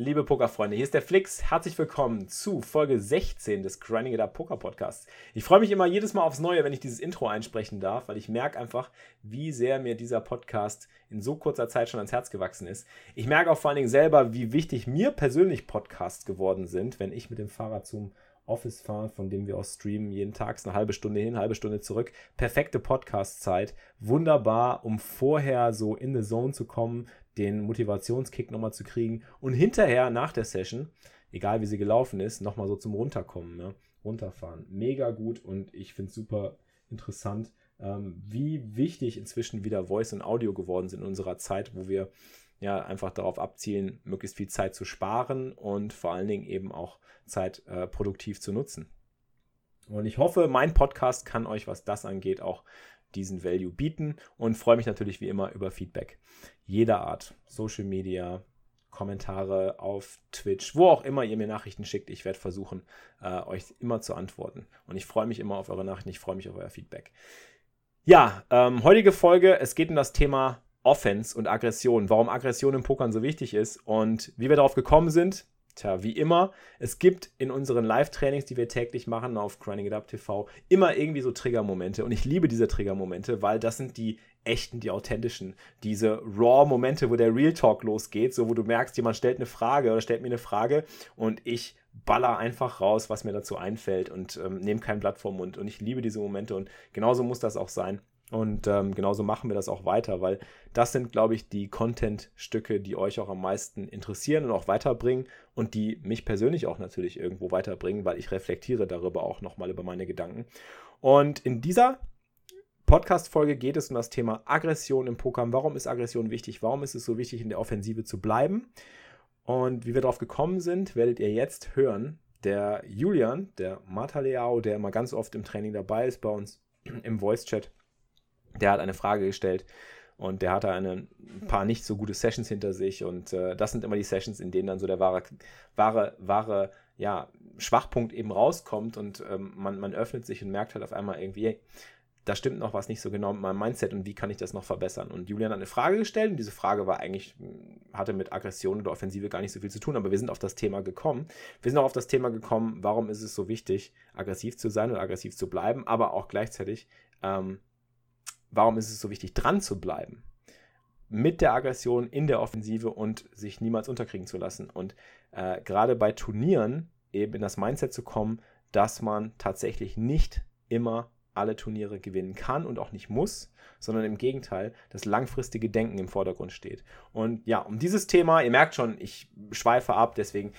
Liebe Pokerfreunde, hier ist der Flix. Herzlich willkommen zu Folge 16 des Grinding It Up Poker Podcasts. Ich freue mich immer jedes Mal aufs Neue, wenn ich dieses Intro einsprechen darf, weil ich merke einfach, wie sehr mir dieser Podcast in so kurzer Zeit schon ans Herz gewachsen ist. Ich merke auch vor allen Dingen selber, wie wichtig mir persönlich Podcasts geworden sind, wenn ich mit dem Fahrrad zum Office fahre, von dem wir aus streamen, jeden Tag eine halbe Stunde hin, halbe Stunde zurück. Perfekte Podcast-Zeit. Wunderbar, um vorher so in the Zone zu kommen, den Motivationskick nochmal zu kriegen und hinterher nach der Session, egal wie sie gelaufen ist, nochmal so zum Runterkommen, ne? runterfahren. Mega gut und ich finde es super interessant, ähm, wie wichtig inzwischen wieder Voice und Audio geworden sind in unserer Zeit, wo wir ja einfach darauf abzielen, möglichst viel Zeit zu sparen und vor allen Dingen eben auch Zeit äh, produktiv zu nutzen. Und ich hoffe, mein Podcast kann euch, was das angeht, auch diesen Value bieten und freue mich natürlich wie immer über Feedback. Jeder Art. Social Media, Kommentare auf Twitch, wo auch immer ihr mir Nachrichten schickt. Ich werde versuchen, äh, euch immer zu antworten. Und ich freue mich immer auf eure Nachrichten, ich freue mich auf euer Feedback. Ja, ähm, heutige Folge, es geht um das Thema Offense und Aggression, warum Aggression im Pokern so wichtig ist und wie wir darauf gekommen sind, Tja, wie immer, es gibt in unseren Live-Trainings, die wir täglich machen auf Grinding It Up TV, immer irgendwie so Trigger-Momente. Und ich liebe diese Trigger-Momente, weil das sind die echten, die authentischen. Diese Raw-Momente, wo der Real Talk losgeht, so wo du merkst, jemand stellt eine Frage oder stellt mir eine Frage und ich baller einfach raus, was mir dazu einfällt und ähm, nehme kein Blatt vom Mund. Und ich liebe diese Momente und genauso muss das auch sein. Und ähm, genauso machen wir das auch weiter, weil das sind, glaube ich, die Content-Stücke, die euch auch am meisten interessieren und auch weiterbringen und die mich persönlich auch natürlich irgendwo weiterbringen, weil ich reflektiere darüber auch nochmal über meine Gedanken. Und in dieser Podcast-Folge geht es um das Thema Aggression im Poker. Warum ist Aggression wichtig? Warum ist es so wichtig, in der Offensive zu bleiben? Und wie wir darauf gekommen sind, werdet ihr jetzt hören. Der Julian, der Marta Leao, der immer ganz oft im Training dabei ist bei uns im Voice-Chat, der hat eine Frage gestellt und der hatte eine, ein paar nicht so gute Sessions hinter sich und äh, das sind immer die Sessions, in denen dann so der wahre, wahre, wahre ja, Schwachpunkt eben rauskommt und ähm, man, man öffnet sich und merkt halt auf einmal irgendwie, hey, da stimmt noch was nicht so genau mit meinem Mindset und wie kann ich das noch verbessern? Und Julian hat eine Frage gestellt und diese Frage war eigentlich, hatte mit Aggression oder Offensive gar nicht so viel zu tun, aber wir sind auf das Thema gekommen. Wir sind auch auf das Thema gekommen, warum ist es so wichtig, aggressiv zu sein und aggressiv zu bleiben, aber auch gleichzeitig, ähm, warum ist es so wichtig, dran zu bleiben mit der Aggression in der Offensive und sich niemals unterkriegen zu lassen. Und äh, gerade bei Turnieren eben in das Mindset zu kommen, dass man tatsächlich nicht immer alle Turniere gewinnen kann und auch nicht muss, sondern im Gegenteil, das langfristige Denken im Vordergrund steht. Und ja, um dieses Thema, ihr merkt schon, ich schweife ab, deswegen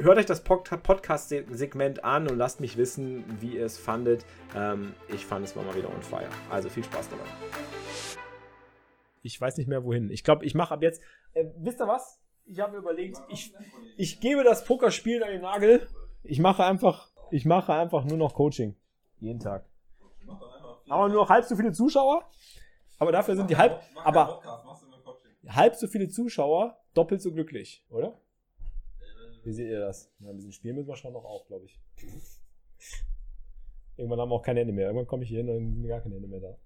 hört euch das Podcast-Segment an und lasst mich wissen, wie ihr es fandet. Ähm, ich fand es mal wieder on fire. Also viel Spaß dabei. Ich weiß nicht mehr wohin. Ich glaube, ich mache ab jetzt. Äh, wisst ihr was? Ich habe mir überlegt, ich, ich gebe das Pokerspielen an den Nagel. Ich mache einfach, ich mache einfach nur noch Coaching. Jeden Tag. Aber nur noch halb so viele Zuschauer. Aber dafür sind die halb. Aber halb so viele Zuschauer doppelt so glücklich, oder? Wie seht ihr das? Ja, ein bisschen spielen müssen wir schon noch auf, glaube ich. Irgendwann haben wir auch keine Hände mehr. Irgendwann komme ich hier hin und dann sind gar keine Hände mehr da.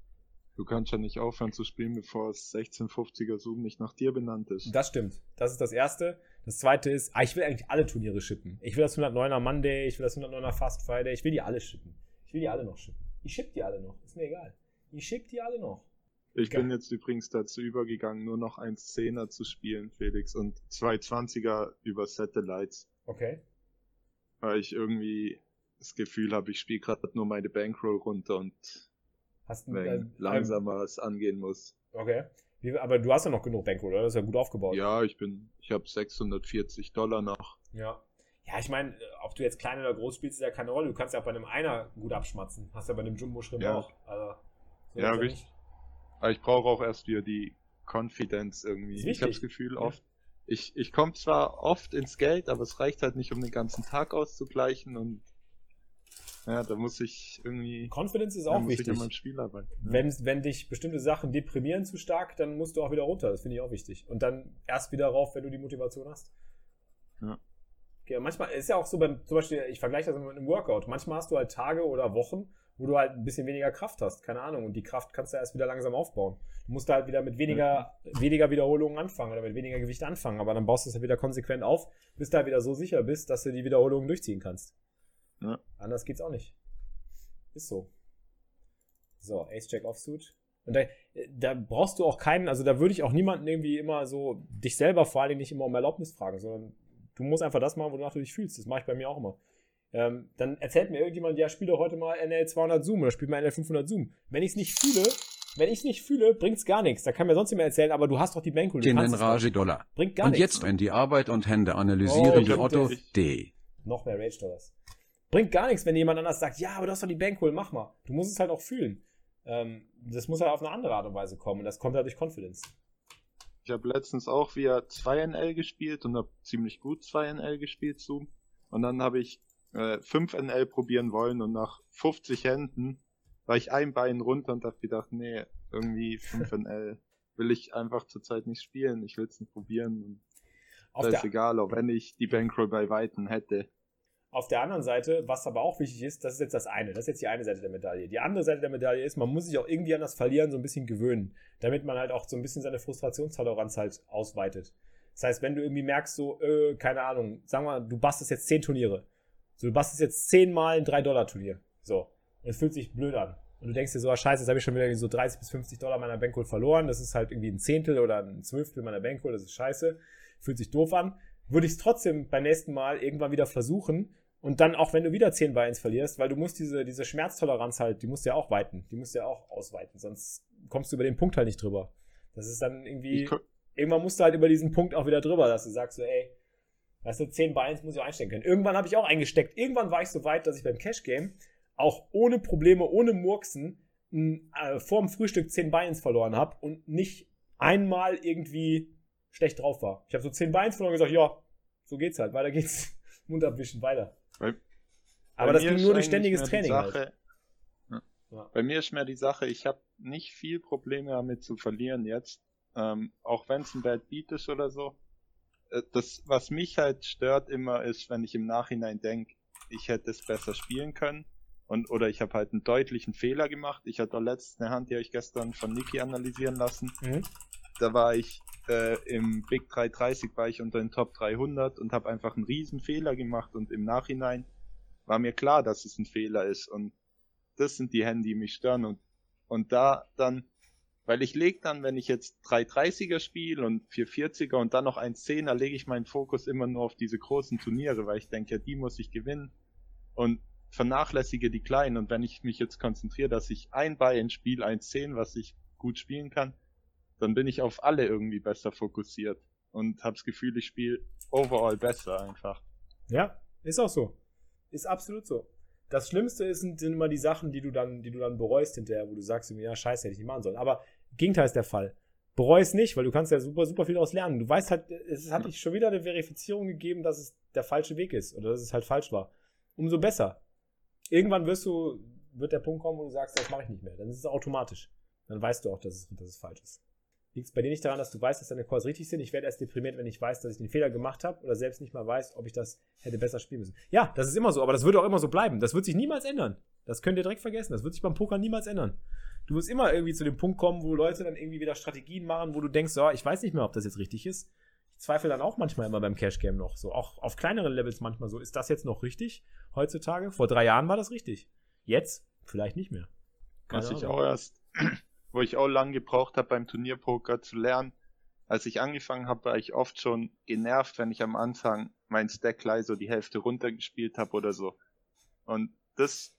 Du kannst ja nicht aufhören zu spielen, bevor das 1650er Zoom nicht nach dir benannt ist. Das stimmt. Das ist das Erste. Das Zweite ist, ah, ich will eigentlich alle Turniere schippen. Ich will das 109er Monday, ich will das 109er Fast Friday, ich will die alle schippen. Ich will die alle noch schippen. Ich schipp die alle noch. Ist mir egal. Ich schipp die alle noch. Ich Geil. bin jetzt übrigens dazu übergegangen, nur noch 1.10er zu spielen, Felix, und 2.20er über Satellites. Okay. Weil ich irgendwie das Gefühl habe, ich spiele gerade nur meine Bankroll runter und hast wenn äh, langsamer es angehen muss. Okay. Wie, aber du hast ja noch genug Bankroll, oder? Das ist ja gut aufgebaut. Ja, ich bin, ich habe 640 Dollar noch. Ja. Ja, ich meine, ob du jetzt klein oder groß spielst, ist ja keine Rolle. Du kannst ja auch bei einem Einer gut abschmatzen. Hast ja bei einem Jumbo-Schrimp ja. auch. Also, so ja, richtig. Aber ich brauche auch erst wieder die Confidence irgendwie. Ich habe das Gefühl, oft, ich, ich komme zwar oft ins Geld, aber es reicht halt nicht, um den ganzen Tag auszugleichen und ja, da muss ich irgendwie. Confidence ist auch wichtig. Ich Spiel arbeiten. Ja. Wenn, wenn dich bestimmte Sachen deprimieren zu stark, dann musst du auch wieder runter. Das finde ich auch wichtig. Und dann erst wieder rauf, wenn du die Motivation hast. Ja. Okay, manchmal ist ja auch so beim, zum Beispiel, ich vergleiche das mit einem Workout. Manchmal hast du halt Tage oder Wochen, wo du halt ein bisschen weniger Kraft hast. Keine Ahnung. Und die Kraft kannst du erst wieder langsam aufbauen. Du musst halt wieder mit weniger, mhm. weniger Wiederholungen anfangen oder mit weniger Gewicht anfangen. Aber dann baust du es halt wieder konsequent auf, bis du halt wieder so sicher bist, dass du die Wiederholungen durchziehen kannst. Ja. Anders geht's auch nicht. Ist so. So, Ace-Jack Offsuit. Und da, da, brauchst du auch keinen, also da würde ich auch niemanden irgendwie immer so, dich selber vor allen Dingen nicht immer um Erlaubnis fragen, sondern du musst einfach das machen, wonach du dich fühlst. Das mache ich bei mir auch immer. Ähm, dann erzählt mir irgendjemand, ja, spiel doch heute mal NL 200 Zoom oder spiel mal NL 500 Zoom. Wenn ich es nicht fühle, wenn ich es nicht fühle, bringt's gar nichts. Da kann mir sonst jemand erzählen, aber du hast doch die Bankroll. Den Rage Dollar. Bringt gar und nichts. Und jetzt in die Arbeit und Hände analysieren oh, die Otto D. Noch mehr Rage Dollars. Bringt gar nichts, wenn jemand anders sagt, ja, aber du hast doch die Bankroll, mach mal. Du musst es halt auch fühlen. Ähm, das muss halt auf eine andere Art und Weise kommen und das kommt halt durch Confidence. Ich habe letztens auch wieder 2NL gespielt und habe ziemlich gut 2NL gespielt, Zoom. Und dann habe ich äh, 5NL probieren wollen und nach 50 Händen war ich ein Bein runter und habe gedacht, nee, irgendwie 5NL will ich einfach zurzeit nicht spielen. Ich will es nicht probieren. Und ist egal, auch wenn ich die Bankroll bei Weitem hätte. Auf der anderen Seite, was aber auch wichtig ist, das ist jetzt das eine, das ist jetzt die eine Seite der Medaille. Die andere Seite der Medaille ist, man muss sich auch irgendwie an das Verlieren so ein bisschen gewöhnen, damit man halt auch so ein bisschen seine Frustrationstoleranz halt ausweitet. Das heißt, wenn du irgendwie merkst, so, äh, keine Ahnung, sagen wir, du bastest jetzt zehn Turniere. So, du bastest jetzt zehnmal ein 3-Dollar-Turnier. So. Und es fühlt sich blöd an. Und du denkst dir so, ah, scheiße, jetzt habe ich schon wieder so 30 bis 50 Dollar meiner Bankroll verloren. Das ist halt irgendwie ein Zehntel oder ein Zwölftel meiner Bankroll. Das ist scheiße. Fühlt sich doof an. Würde ich es trotzdem beim nächsten Mal irgendwann wieder versuchen, und dann auch, wenn du wieder 10 bei 1 verlierst, weil du musst diese, diese Schmerztoleranz halt, die musst du ja auch weiten. Die musst du ja auch ausweiten. Sonst kommst du über den Punkt halt nicht drüber. Das ist dann irgendwie, irgendwann musst du halt über diesen Punkt auch wieder drüber, dass du sagst so, ey, weißt du, 10 bei 1 muss ich auch einstellen können. Irgendwann habe ich auch eingesteckt. Irgendwann war ich so weit, dass ich beim Cash Game auch ohne Probleme, ohne Murksen, äh, vor dem Frühstück 10 bei 1 verloren habe und nicht einmal irgendwie schlecht drauf war. Ich habe so 10 bei 1 verloren und gesagt, ja, so geht's halt, weiter geht's. Mund abwischen, weiter. Bei, Aber das ging nur durch ständiges Training. Sache, halt. ja. Bei mir ist mehr die Sache, ich habe nicht viel Probleme damit zu verlieren jetzt. Ähm, auch wenn es ein Bad Beat ist oder so. Äh, das, was mich halt stört immer, ist, wenn ich im Nachhinein denke, ich hätte es besser spielen können. Und, oder ich habe halt einen deutlichen Fehler gemacht. Ich hatte letztens eine Hand, die habe ich gestern von Niki analysieren lassen. Mhm. Da war ich äh, im Big 330 war ich unter den Top 300 und habe einfach einen riesen Fehler gemacht und im Nachhinein war mir klar, dass es ein Fehler ist und das sind die Hände, die mich stören und und da dann, weil ich leg dann, wenn ich jetzt 330er spiele und 440er und dann noch 110er, lege ich meinen Fokus immer nur auf diese großen Turniere, weil ich denke, ja, die muss ich gewinnen und vernachlässige die kleinen und wenn ich mich jetzt konzentriere, dass ich ein ins Spiel 110, was ich gut spielen kann, dann bin ich auf alle irgendwie besser fokussiert und habe das Gefühl, ich spiele overall besser einfach. Ja, ist auch so. Ist absolut so. Das Schlimmste sind, sind immer die Sachen, die du dann, die du dann bereust hinterher, wo du sagst, ja, scheiße, hätte ich nicht machen sollen. Aber Gegenteil ist der Fall. Bereu es nicht, weil du kannst ja super, super viel daraus lernen. Du weißt halt, es hat dich schon wieder eine Verifizierung gegeben, dass es der falsche Weg ist oder dass es halt falsch war. Umso besser. Irgendwann wirst du, wird der Punkt kommen, wo du sagst, das mache ich nicht mehr. Dann ist es automatisch. Dann weißt du auch, dass es, dass es falsch ist liegt es bei dir nicht daran, dass du weißt, dass deine Calls richtig sind. Ich werde erst deprimiert, wenn ich weiß, dass ich den Fehler gemacht habe oder selbst nicht mal weiß, ob ich das hätte besser spielen müssen. Ja, das ist immer so, aber das wird auch immer so bleiben. Das wird sich niemals ändern. Das könnt ihr direkt vergessen. Das wird sich beim Poker niemals ändern. Du wirst immer irgendwie zu dem Punkt kommen, wo Leute dann irgendwie wieder Strategien machen, wo du denkst, ja, ich weiß nicht mehr, ob das jetzt richtig ist. Ich zweifle dann auch manchmal immer beim Cash Game noch so. Auch auf kleineren Levels manchmal so. Ist das jetzt noch richtig heutzutage? Vor drei Jahren war das richtig. Jetzt vielleicht nicht mehr. Was ich auch erst wo ich auch lang gebraucht habe beim Turnierpoker zu lernen. Als ich angefangen habe, war ich oft schon genervt, wenn ich am Anfang mein Stack gleich so die Hälfte runtergespielt habe oder so. Und das,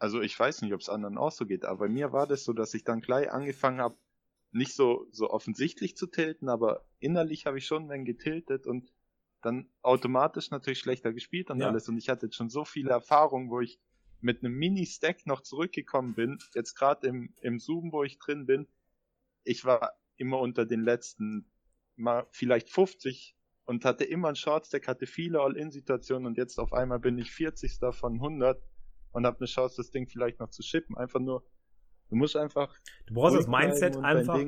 also ich weiß nicht, ob es anderen auch so geht, aber bei mir war das so, dass ich dann gleich angefangen habe, nicht so, so offensichtlich zu tilten, aber innerlich habe ich schon wenn getiltet und dann automatisch natürlich schlechter gespielt und ja. alles. Und ich hatte jetzt schon so viele Erfahrungen, wo ich mit einem Mini-Stack noch zurückgekommen bin, jetzt gerade im, im Zoom, wo ich drin bin, ich war immer unter den letzten mal vielleicht 50 und hatte immer einen Shortstack, hatte viele All-In-Situationen und jetzt auf einmal bin ich 40. von 100 und habe eine Chance, das Ding vielleicht noch zu shippen. Einfach nur, du musst einfach. Du brauchst das Mindset einfach,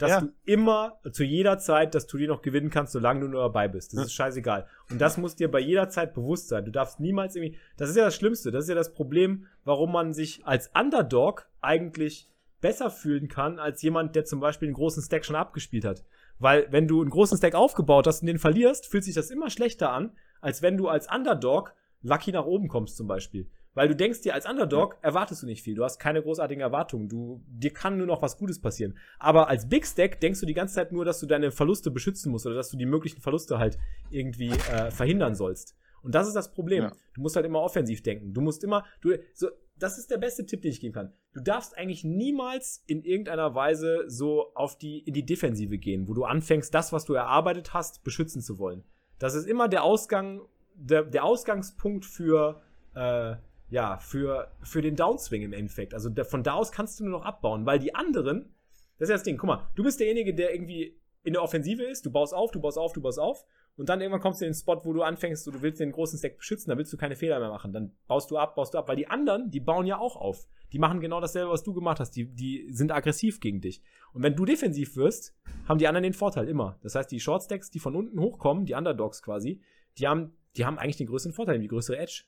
dass ja. du immer zu jeder Zeit das Turnier noch gewinnen kannst, solange du nur dabei bist. Das ja. ist scheißegal. Und das muss dir bei jeder Zeit bewusst sein. Du darfst niemals irgendwie. Das ist ja das Schlimmste. Das ist ja das Problem, warum man sich als Underdog eigentlich besser fühlen kann als jemand, der zum Beispiel einen großen Stack schon abgespielt hat. Weil wenn du einen großen Stack aufgebaut hast und den verlierst, fühlt sich das immer schlechter an, als wenn du als Underdog lucky nach oben kommst zum Beispiel. Weil du denkst dir, als Underdog erwartest du nicht viel. Du hast keine großartigen Erwartungen. Du, dir kann nur noch was Gutes passieren. Aber als Big Stack denkst du die ganze Zeit nur, dass du deine Verluste beschützen musst oder dass du die möglichen Verluste halt irgendwie äh, verhindern sollst. Und das ist das Problem. Ja. Du musst halt immer offensiv denken. Du musst immer, du, so, das ist der beste Tipp, den ich geben kann. Du darfst eigentlich niemals in irgendeiner Weise so auf die, in die Defensive gehen, wo du anfängst, das, was du erarbeitet hast, beschützen zu wollen. Das ist immer der Ausgang, der, der Ausgangspunkt für, äh, ja, für, für den Downswing im Endeffekt. Also von da aus kannst du nur noch abbauen, weil die anderen, das ist ja das Ding, guck mal, du bist derjenige, der irgendwie in der Offensive ist, du baust auf, du baust auf, du baust auf und dann irgendwann kommst du in den Spot, wo du anfängst, du willst den großen Stack beschützen, da willst du keine Fehler mehr machen. Dann baust du ab, baust du ab, weil die anderen, die bauen ja auch auf. Die machen genau dasselbe, was du gemacht hast. Die, die sind aggressiv gegen dich. Und wenn du defensiv wirst, haben die anderen den Vorteil immer. Das heißt, die Shortstacks, die von unten hochkommen, die Underdogs quasi, die haben, die haben eigentlich den größeren Vorteil, die größere Edge.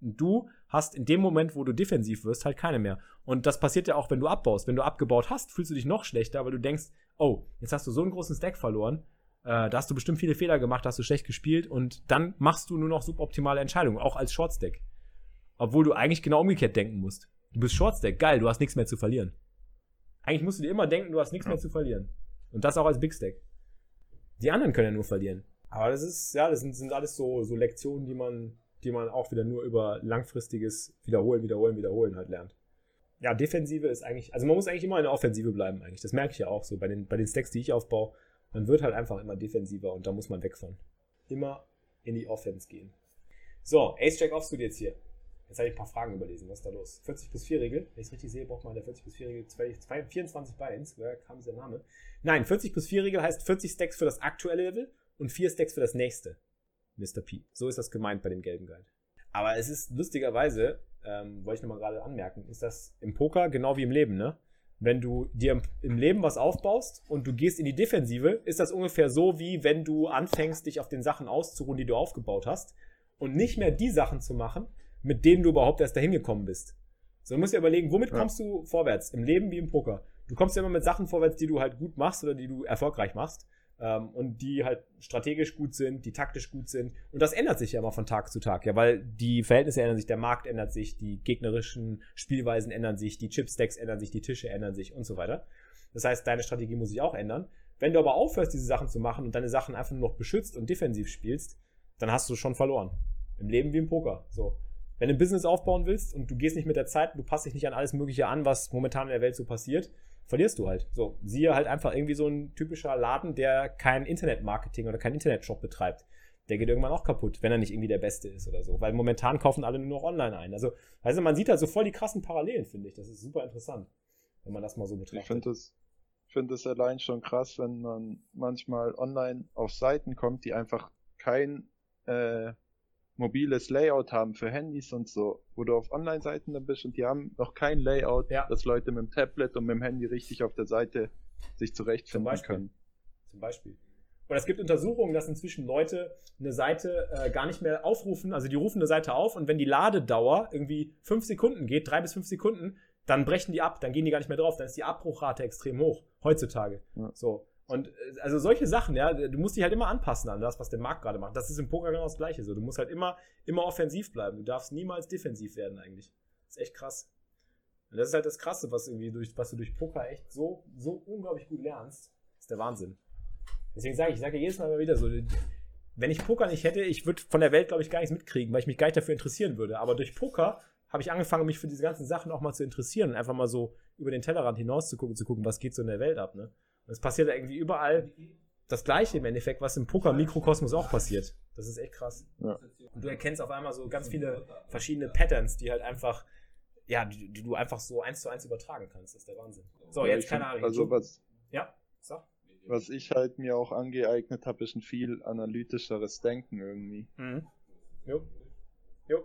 Du hast in dem Moment, wo du defensiv wirst, halt keine mehr. Und das passiert ja auch, wenn du abbaust. Wenn du abgebaut hast, fühlst du dich noch schlechter, weil du denkst, oh, jetzt hast du so einen großen Stack verloren äh, da hast du bestimmt viele Fehler gemacht, hast du schlecht gespielt und dann machst du nur noch suboptimale Entscheidungen, auch als Shortstack. Obwohl du eigentlich genau umgekehrt denken musst. Du bist Shortstack, geil, du hast nichts mehr zu verlieren. Eigentlich musst du dir immer denken, du hast nichts mehr zu verlieren. Und das auch als Big Stack. Die anderen können ja nur verlieren. Aber das ist, ja, das sind, sind alles so, so Lektionen, die man, die man auch wieder nur über langfristiges Wiederholen, Wiederholen, Wiederholen halt lernt. Ja, Defensive ist eigentlich, also man muss eigentlich immer in der Offensive bleiben eigentlich. Das merke ich ja auch so bei den, bei den Stacks, die ich aufbaue man wird halt einfach immer defensiver und da muss man weg von. Immer in die Offense gehen. So, Ace-Jack Offsuit jetzt hier. Jetzt habe ich ein paar Fragen überlesen. Was ist da los? 40 plus 4 Regel. Wenn ich es richtig sehe, braucht man der 40 plus 4 Regel 24 Beins. Woher kam dieser Name? Nein, 40 plus 4 Regel heißt 40 Stacks für das aktuelle Level und 4 Stacks für das nächste. Mr. P. So ist das gemeint bei dem gelben Guide. Aber es ist lustigerweise, ähm, wollte ich nochmal gerade anmerken, ist das im Poker genau wie im Leben, ne? wenn du dir im Leben was aufbaust und du gehst in die Defensive, ist das ungefähr so, wie wenn du anfängst, dich auf den Sachen auszuruhen, die du aufgebaut hast und nicht mehr die Sachen zu machen, mit denen du überhaupt erst dahin gekommen bist. So, du musst dir überlegen, womit ja. kommst du vorwärts? Im Leben wie im Poker. Du kommst ja immer mit Sachen vorwärts, die du halt gut machst oder die du erfolgreich machst ähm, und die halt strategisch gut sind, die taktisch gut sind. Und das ändert sich ja immer von Tag zu Tag, ja, weil die Verhältnisse ändern sich, der Markt ändert sich, die gegnerischen Spielweisen ändern sich, die Chipstacks ändern sich, die Tische ändern sich und so weiter. Das heißt, deine Strategie muss sich auch ändern. Wenn du aber aufhörst, diese Sachen zu machen und deine Sachen einfach nur noch beschützt und defensiv spielst, dann hast du schon verloren. Im Leben wie im Poker. So. Wenn du ein Business aufbauen willst und du gehst nicht mit der Zeit, du passt dich nicht an alles Mögliche an, was momentan in der Welt so passiert, verlierst du halt. So, siehe halt einfach irgendwie so ein typischer Laden, der kein Internetmarketing oder kein Internetshop betreibt. Der geht irgendwann auch kaputt, wenn er nicht irgendwie der Beste ist oder so. Weil momentan kaufen alle nur noch online ein. Also, weißt du, man sieht halt so voll die krassen Parallelen, finde ich. Das ist super interessant, wenn man das mal so betrachtet. Ich finde das, finde es allein schon krass, wenn man manchmal online auf Seiten kommt, die einfach kein äh, mobiles Layout haben für Handys und so, wo du auf Online-Seiten dann bist und die haben noch kein Layout, ja. dass Leute mit dem Tablet und mit dem Handy richtig auf der Seite sich zurechtfinden Zum können. Zum Beispiel. Und es gibt Untersuchungen, dass inzwischen Leute eine Seite äh, gar nicht mehr aufrufen, also die rufen eine Seite auf und wenn die Ladedauer irgendwie fünf Sekunden geht, drei bis fünf Sekunden, dann brechen die ab, dann gehen die gar nicht mehr drauf, dann ist die Abbruchrate extrem hoch, heutzutage. Ja. So. Und äh, also solche Sachen, ja, du musst dich halt immer anpassen an das, was der Markt gerade macht. Das ist im Poker genau das Gleiche. So, du musst halt immer, immer offensiv bleiben. Du darfst niemals defensiv werden eigentlich. Das ist echt krass. Und das ist halt das Krasse, was irgendwie durch, was du durch Poker echt so, so unglaublich gut lernst. Das ist der Wahnsinn. Deswegen sage ich, ich sage jedes Mal wieder so, wenn ich Poker nicht hätte, ich würde von der Welt, glaube ich, gar nichts mitkriegen, weil ich mich gar nicht dafür interessieren würde. Aber durch Poker habe ich angefangen, mich für diese ganzen Sachen auch mal zu interessieren und einfach mal so über den Tellerrand hinaus zu gucken, zu gucken, was geht so in der Welt ab, ne? Es passiert irgendwie überall das Gleiche im Endeffekt, was im Poker-Mikrokosmos auch passiert. Das ist echt krass. Ja. Und du erkennst auf einmal so ganz viele verschiedene Patterns, die halt einfach, ja, die, die, du einfach so eins zu eins übertragen kannst. Das ist der Wahnsinn. So, jetzt keine Ahnung. Also was. Ja, sag. was ich halt mir auch angeeignet habe, ist ein viel analytischeres Denken irgendwie. Mhm. Jo. Jo.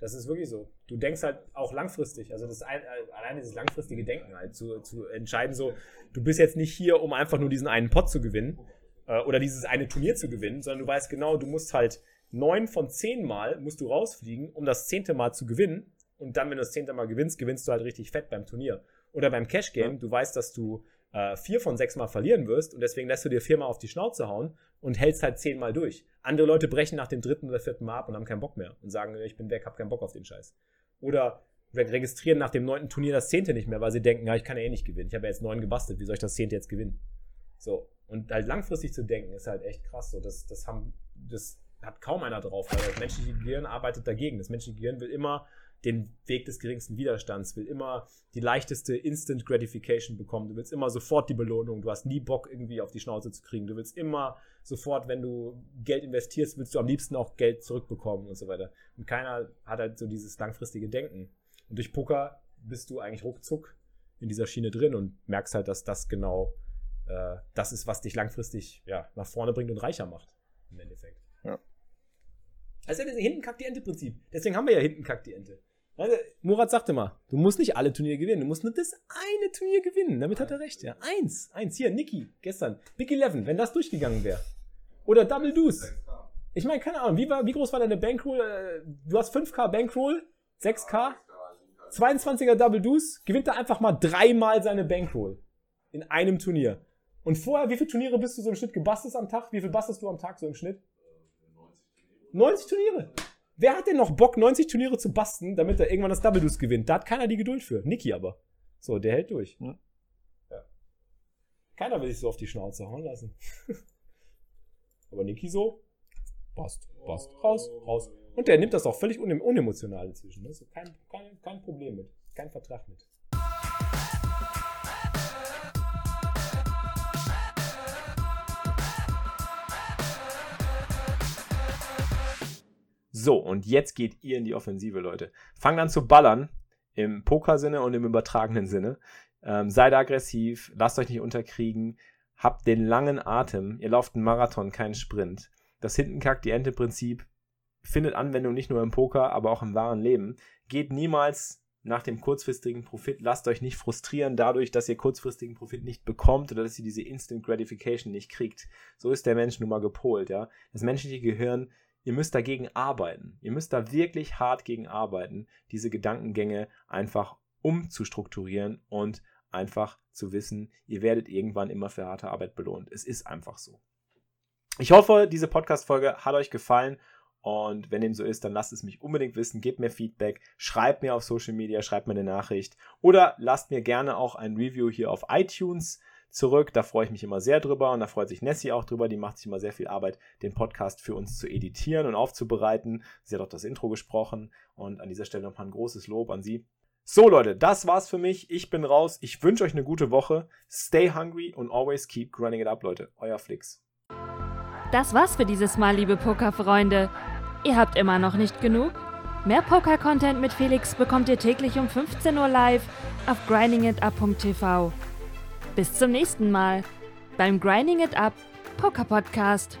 Das ist wirklich so. Du denkst halt auch langfristig. Also das ein, äh, allein dieses langfristige Denken halt zu, zu entscheiden, so, du bist jetzt nicht hier, um einfach nur diesen einen Pot zu gewinnen äh, oder dieses eine Turnier zu gewinnen, sondern du weißt genau, du musst halt neun von zehn Mal musst du rausfliegen, um das zehnte Mal zu gewinnen. Und dann, wenn du das zehnte Mal gewinnst, gewinnst du halt richtig fett beim Turnier. Oder beim Cash Game, ja. du weißt, dass du äh, vier von sechs Mal verlieren wirst und deswegen lässt du dir viermal auf die Schnauze hauen und hältst halt zehnmal durch. Andere Leute brechen nach dem dritten oder vierten Mal ab und haben keinen Bock mehr und sagen, ich bin weg, hab keinen Bock auf den Scheiß. Oder registrieren nach dem neunten Turnier das zehnte nicht mehr, weil sie denken, ja, ich kann ja eh nicht gewinnen. Ich habe ja jetzt neun gebastelt, wie soll ich das zehnte jetzt gewinnen? So. Und halt langfristig zu denken, ist halt echt krass. So, das, das haben, das hat kaum einer drauf, weil das menschliche Gehirn arbeitet dagegen. Das menschliche Gehirn will immer den Weg des geringsten Widerstands, will immer die leichteste Instant Gratification bekommen. Du willst immer sofort die Belohnung. Du hast nie Bock, irgendwie auf die Schnauze zu kriegen. Du willst immer sofort, wenn du Geld investierst, willst du am liebsten auch Geld zurückbekommen und so weiter. Und keiner hat halt so dieses langfristige Denken. Und durch Poker bist du eigentlich ruckzuck in dieser Schiene drin und merkst halt, dass das genau äh, das ist, was dich langfristig ja, nach vorne bringt und reicher macht. Im Endeffekt. Ja. Das hinten kackt die Ente-Prinzip. Deswegen haben wir ja hinten kackt die Ente. Murat sagte mal, du musst nicht alle Turniere gewinnen, du musst nur das eine Turnier gewinnen. Damit hat er recht, ja. Eins, eins. Hier, Niki, gestern. Big Eleven, wenn das durchgegangen wäre. Oder Double Deuce. Ich meine, keine Ahnung, wie, war, wie groß war deine Bankroll? Äh, du hast 5K Bankroll, 6K, 22er Double Deuce, gewinnt er einfach mal dreimal seine Bankroll. In einem Turnier. Und vorher, wie viele Turniere bist du so im Schnitt gebastelt am Tag? Wie viel bastest du am Tag so im Schnitt? 90 Turniere. Wer hat denn noch Bock, 90 Turniere zu basten, damit er irgendwann das Double Deuce gewinnt? Da hat keiner die Geduld für. Niki aber. So, der hält durch. Ja. Keiner will sich so auf die Schnauze hauen lassen. aber Niki so, passt, passt, raus, raus. Und der nimmt das auch völlig unemotional inzwischen. Ne? So kein, kein, kein Problem mit. Kein Vertrag mit. So, und jetzt geht ihr in die Offensive, Leute. Fangt an zu ballern, im Poker-Sinne und im übertragenen Sinne. Ähm, seid aggressiv, lasst euch nicht unterkriegen, habt den langen Atem. Ihr lauft einen Marathon, keinen Sprint. Das Hintenkack, die Ente-Prinzip findet Anwendung nicht nur im Poker, aber auch im wahren Leben. Geht niemals nach dem kurzfristigen Profit. Lasst euch nicht frustrieren dadurch, dass ihr kurzfristigen Profit nicht bekommt oder dass ihr diese Instant Gratification nicht kriegt. So ist der Mensch nun mal gepolt, ja. Das menschliche Gehirn Ihr müsst dagegen arbeiten. Ihr müsst da wirklich hart gegen arbeiten, diese Gedankengänge einfach umzustrukturieren und einfach zu wissen, ihr werdet irgendwann immer für harte Arbeit belohnt. Es ist einfach so. Ich hoffe, diese Podcast-Folge hat euch gefallen und wenn dem so ist, dann lasst es mich unbedingt wissen, gebt mir Feedback, schreibt mir auf Social Media, schreibt mir eine Nachricht oder lasst mir gerne auch ein Review hier auf iTunes zurück. Da freue ich mich immer sehr drüber und da freut sich Nessie auch drüber. Die macht sich immer sehr viel Arbeit, den Podcast für uns zu editieren und aufzubereiten. Sie hat auch das Intro gesprochen und an dieser Stelle nochmal ein großes Lob an sie. So Leute, das war's für mich. Ich bin raus. Ich wünsche euch eine gute Woche. Stay hungry und always keep grinding it up, Leute. Euer Flix. Das war's für dieses Mal, liebe Pokerfreunde. Ihr habt immer noch nicht genug? Mehr Poker-Content mit Felix bekommt ihr täglich um 15 Uhr live auf grindingitup.tv. Bis zum nächsten Mal beim Grinding It Up Poker Podcast.